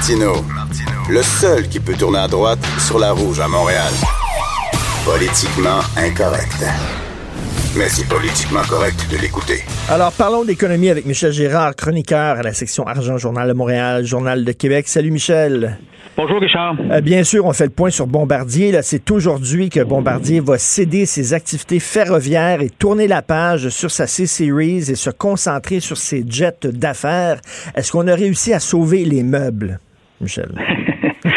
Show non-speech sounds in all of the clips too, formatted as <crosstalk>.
Martino, le seul qui peut tourner à droite sur la rouge à Montréal. Politiquement incorrect mais c'est politiquement correct de l'écouter. Alors, parlons d'économie avec Michel Gérard, chroniqueur à la section Argent, Journal de Montréal, Journal de Québec. Salut, Michel. Bonjour, Richard. Euh, bien sûr, on fait le point sur Bombardier. Là, c'est aujourd'hui que Bombardier va céder ses activités ferroviaires et tourner la page sur sa C-Series et se concentrer sur ses jets d'affaires. Est-ce qu'on a réussi à sauver les meubles, Michel? <laughs>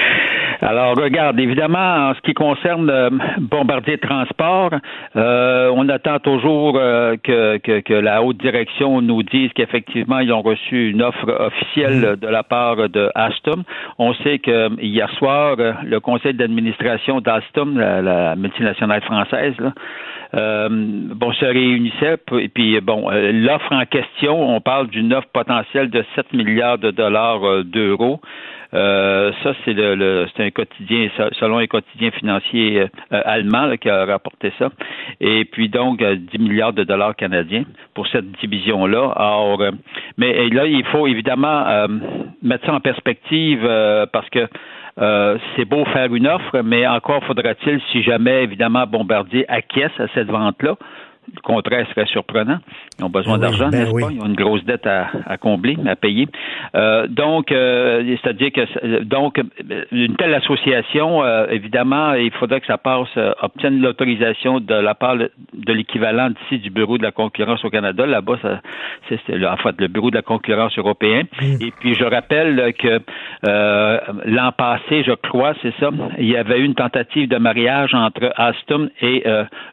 Alors, regarde, évidemment, en ce qui concerne euh, Bombardier Transport, euh, on attend toujours euh, que, que, la haute direction nous dise qu'effectivement, ils ont reçu une offre officielle de la part de Alstom. On sait que hier soir, le conseil d'administration d'Alstom, la, multinationale française, bon, se réunissait. Et puis, bon, l'offre en question, on parle d'une offre potentielle de 7 milliards de dollars d'euros. Euh, ça, c'est le, c'est un quotidien, selon un quotidien financier euh, allemand qui a rapporté ça. Et puis donc 10 euh, milliards de dollars canadiens pour cette division-là. Alors, mais là, il faut évidemment mettre ça en perspective parce que c'est beau faire une offre, mais encore faudra-t-il, si jamais, évidemment, Bombardier acquiesce à cette vente-là, le contraire serait surprenant. Ils ont besoin ben d'argent, ben n'est-ce pas? Ils ont une grosse dette à, à combler, à payer. Euh, donc, euh, c'est-à-dire que donc une telle association, euh, évidemment, il faudrait que ça passe, obtienne l'autorisation de la part de l'équivalent d'ici du Bureau de la concurrence au Canada. Là-bas, c'est en fait le Bureau de la concurrence européen. Mm. Et puis, je rappelle que l'an passé, je crois, c'est ça, il y avait eu une tentative de mariage entre Alstom et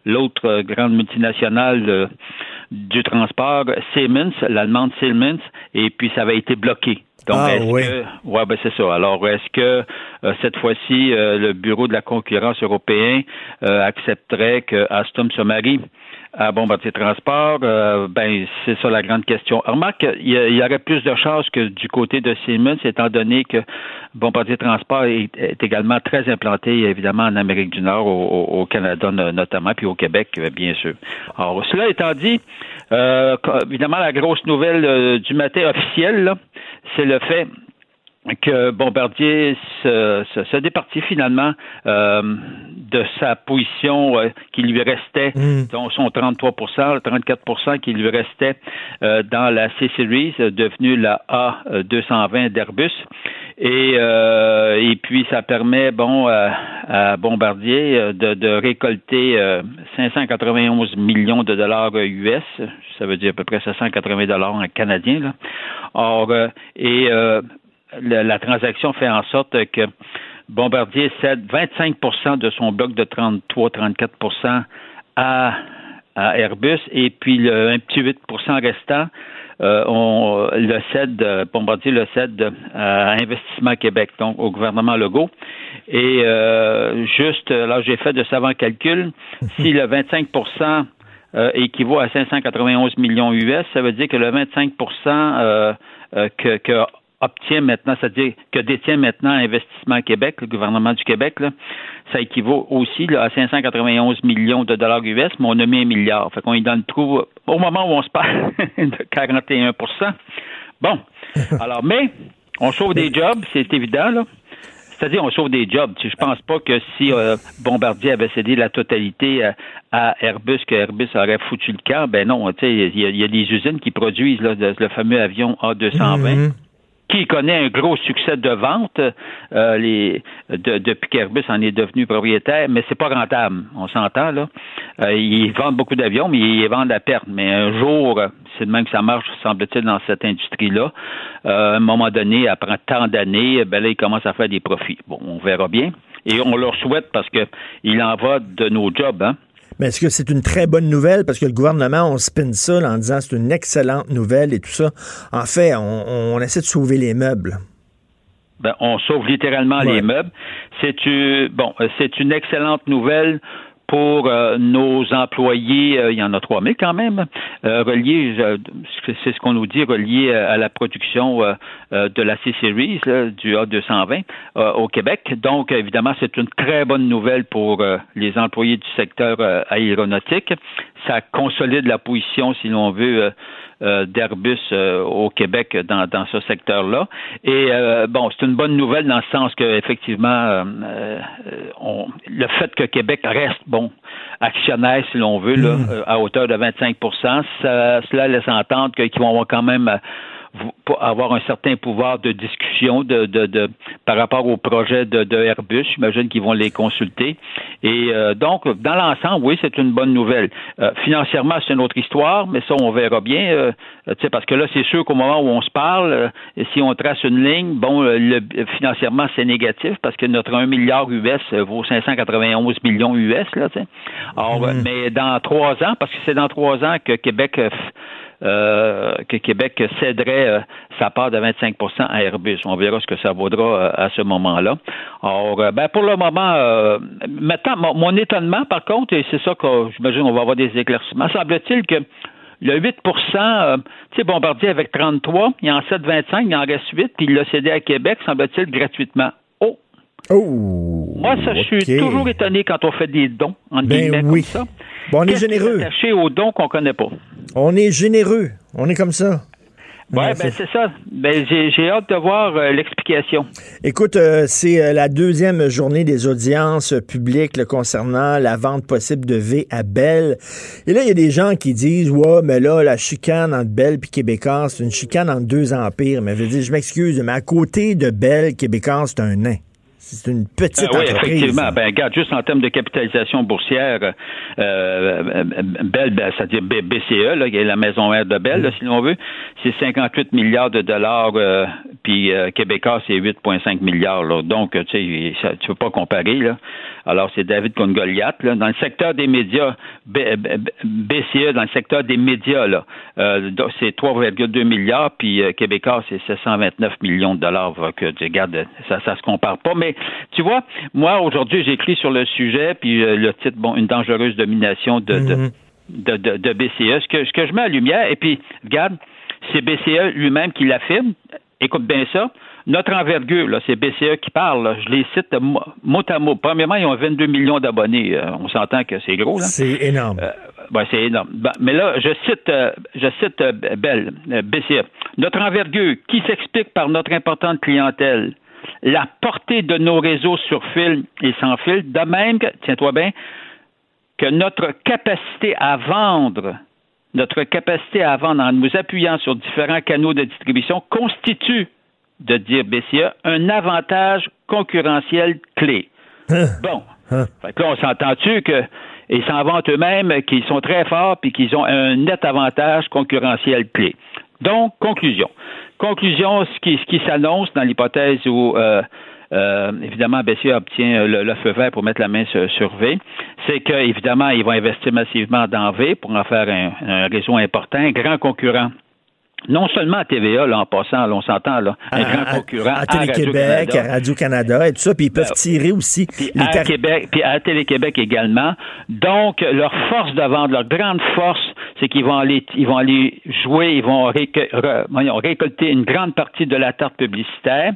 l'autre grande multinationale du transport Siemens, l'allemande Siemens, et puis ça avait été bloqué. Donc, ah, oui. ouais, ben c'est ça. Alors, est-ce que euh, cette fois-ci, euh, le Bureau de la concurrence européen euh, accepterait que Alstom se marie? À Bombardier Transport, euh, ben c'est ça la grande question. Remarque, il y, aurait plus de chances que du côté de Siemens, étant donné que Bombardier Transport est, également très implanté, évidemment, en Amérique du Nord, au, Canada notamment, puis au Québec, euh, bien sûr. Alors, cela étant dit, euh, évidemment, la grosse nouvelle du matin officiel, c'est le fait que Bombardier se, se, départit finalement euh, de sa position euh, qui lui restait, mm. son 33% 34% qui lui restait euh, dans la C-Series, devenue la A220 d'Airbus. Et, et puis, ça permet, bon, à Bombardier de, de récolter 591 millions de dollars US, ça veut dire à peu près 780 dollars en canadien. Là. Or, et la, transaction fait en sorte que Bombardier cède 25% de son bloc de 33-34 à, à Airbus et puis le, un petit 8% restant, euh, on le cède, Bombardier le cède à Investissement Québec, donc au gouvernement Legault. Et euh, juste, là, j'ai fait de savants calculs. <laughs> Si le 25% euh, équivaut à 591 millions US, ça veut dire que le 25% euh, que, que obtient maintenant, c'est-à-dire que détient maintenant Investissement Québec, le gouvernement du Québec, ça équivaut aussi à 591 millions de dollars US, mais on a mis un milliard. Fait qu'on est dans le trou au moment où on se parle <laughs> de 41% Bon. <laughs> Alors, mais on sauve des jobs, c'est évident, là. C'est-à-dire, on sauve des jobs. Je pense pas que si euh, Bombardier avait cédé la totalité à, Airbus, que Airbus aurait foutu le camp. Ben non, tu sais, il y, a des usines qui produisent le, fameux avion A220 qui connaît un gros succès de vente euh, les, depuis qu'Airbus en est devenu propriétaire, mais c'est pas rentable, on s'entend là. Euh, ils vendent beaucoup d'avions, mais ils vendent à perte. Mais un jour, c'est de même que ça marche, semble-t-il, dans cette industrie-là. Euh, à un moment donné, après tant d'années, ben là, ils commencent à faire des profits. Bon, on verra bien. Et on leur souhaite parce que il en va de nos jobs, hein. Mais est-ce que c'est une très bonne nouvelle? Parce que le gouvernement, on spin ça en disant c'est une excellente nouvelle et tout ça. En fait, on, essaie de sauver les meubles. ben, on sauve littéralement les meubles. C'est une, bon, c'est une excellente nouvelle pour euh, nos employés, euh, il y en a 3 000 quand même, euh, reliés, c'est ce qu'on nous dit, reliés à la production de la C-Series, du A220 au Québec. Donc, évidemment, c'est une très bonne nouvelle pour les employés du secteur aéronautique. Ça consolide la position, si l'on veut, euh, d'Airbus euh, au Québec dans, dans ce secteur-là. Et euh, bon, c'est une bonne nouvelle dans le sens que effectivement, on, le fait que Québec reste bon actionnaire, si l'on veut, là, mm. à hauteur de 25 ça, cela laisse entendre qu'ils vont avoir quand même avoir un certain pouvoir de discussion de, de, de par rapport au projet de, de Airbus. J'imagine qu'ils vont les consulter. Et euh, donc, dans l'ensemble, oui, c'est une bonne nouvelle. Euh, financièrement, c'est une autre histoire, mais ça, on verra bien. Euh, parce que là, c'est sûr qu'au moment où on se parle, si on trace une ligne, bon, le, financièrement, c'est négatif parce que notre 1 milliard US vaut 591 millions US. Là, Alors, mm-hmm. mais dans trois ans, parce que c'est dans trois ans que Québec euh, que Québec céderait euh, sa part de 25% à Airbus. On verra ce que ça vaudra euh, à ce moment-là. Alors, ben, pour le moment, maintenant, mon, étonnement, par contre, et c'est ça que j'imagine on va avoir des éclaircissements, semble-t-il que le 8% tu sais, Bombardier avec 33, il en cède 25, il en reste 8, puis il l'a cédé à Québec, semble-t-il, gratuitement. Oh! Oh! Moi, ça, je suis toujours étonné quand on fait des dons, en ben oui. comme ça. Bon, on est généreux. Est attaché aux dons qu'on connaît pas? On est généreux. On est comme ça. Oui, ben c'est ça. Ben, j'ai hâte de voir euh, l'explication. Écoute, euh, c'est euh, la deuxième journée des audiences publiques concernant la vente possible de V à Bell. Et là, il y a des gens qui disent Ouais, mais là, la chicane entre Bell et Québécois, c'est une chicane entre deux empires. Mais je veux dire, je m'excuse, mais à côté de Bell, Québécois, c'est un nain. C'est une petite euh, oui, effectivement. Ben, regarde, juste en termes de capitalisation boursière, euh, euh Bell, ben, c'est-à-dire BCE, là, qui est la maison mère de Bell, là, si l'on veut, c'est 58 milliards de dollars, euh, puis Québécois, c'est 8,5 milliards. Là. Donc, tu sais, tu peux pas comparer. Là. Alors, c'est David contre Goliath. Là. Dans le secteur des médias, BCE, dans le secteur des médias, là, euh, c'est 3,2 milliards, puis euh, Québécois, c'est 729 millions de dollars. Que, regarde, ça ça se compare pas. Mais tu vois, moi, aujourd'hui, j'écris sur le sujet, puis euh, le titre, bon, une dangereuse domination de, de, de, de, BCE. Ce que, ce que je mets à lumière, et puis, regarde, c'est BCE lui-même qui l'affirme. Écoute bien ça. Notre envergure, c'est BCE qui parle. Je les cite mot à mot. Premièrement, ils ont 22 millions d'abonnés. Euh, on s'entend que c'est gros. C'est énorme. Euh, ben, c'est énorme. Ben, mais là, je cite, euh, je cite Bell, BCE. Notre envergure, qui s'explique par notre importante clientèle, la portée de nos réseaux sur fil et sans fil, de même que, tiens-toi bien, que notre capacité à vendre notre capacité à vendre en nous appuyant sur différents canaux de distribution constitue de dire BCA, un avantage concurrentiel clé. Hein? Bon. Hein? Fait que là, on s'entend-tu que ils s'en vantent eux-mêmes qu'ils sont très forts puis qu'ils ont un net avantage concurrentiel clé. Donc, conclusion. Conclusion, ce qui, ce qui s'annonce dans l'hypothèse où euh, euh, évidemment, BCA obtient le, feu vert pour mettre la main sur, V, c'est qu'évidemment, ils vont investir massivement dans V pour en faire un réseau important, un grand concurrent non seulement à TVA, là, en passant, là, on s'entend, là, un grand concurrent à, Télé-Québec, à Radio-Canada et tout ça, puis ils peuvent ben, tirer aussi. Puis à Québec, puis à Télé-Québec également. Donc, leur force de vente, leur grande force, c'est qu'ils vont aller, ils vont aller jouer, ils vont récolter une grande partie de la tarte publicitaire,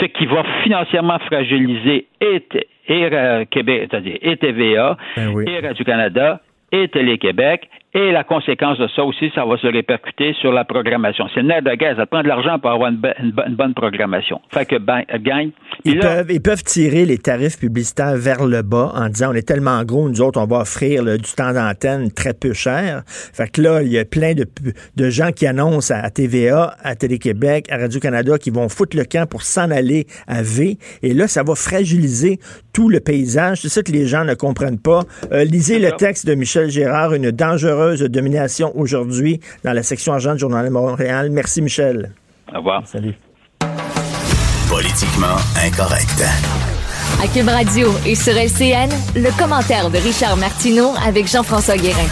ce qui va financièrement fragiliser et, et Québec, c'est-à-dire et TVA, ben et Radio-Canada, et Télé-Québec et la conséquence de ça aussi, ça va se répercuter sur la programmation. C'est le nerf de gaz. Ça prend de l'argent pour avoir une, bonne programmation. Fait que, ben, gagne. Ils, peuvent, ils peuvent tirer les tarifs publicitaires vers le bas en disant on est tellement gros, nous autres, on va offrir du temps d'antenne très peu cher. Fait que là, il y a plein de, de gens qui annoncent à TVA, à Télé-Québec, à Radio-Canada qui vont foutre le camp pour s'en aller à V. Et là, ça va fragiliser tout le paysage. C'est ça que les gens ne comprennent pas. Euh, lisez le texte de Michel Gérard, une dangereuse domination aujourd'hui dans la section argent du Journal de Montréal. Merci, Michel. Au revoir. Salut. Politiquement incorrect. À Cube Radio et sur LCN, le commentaire de Richard Martineau avec Jean-François Guérin.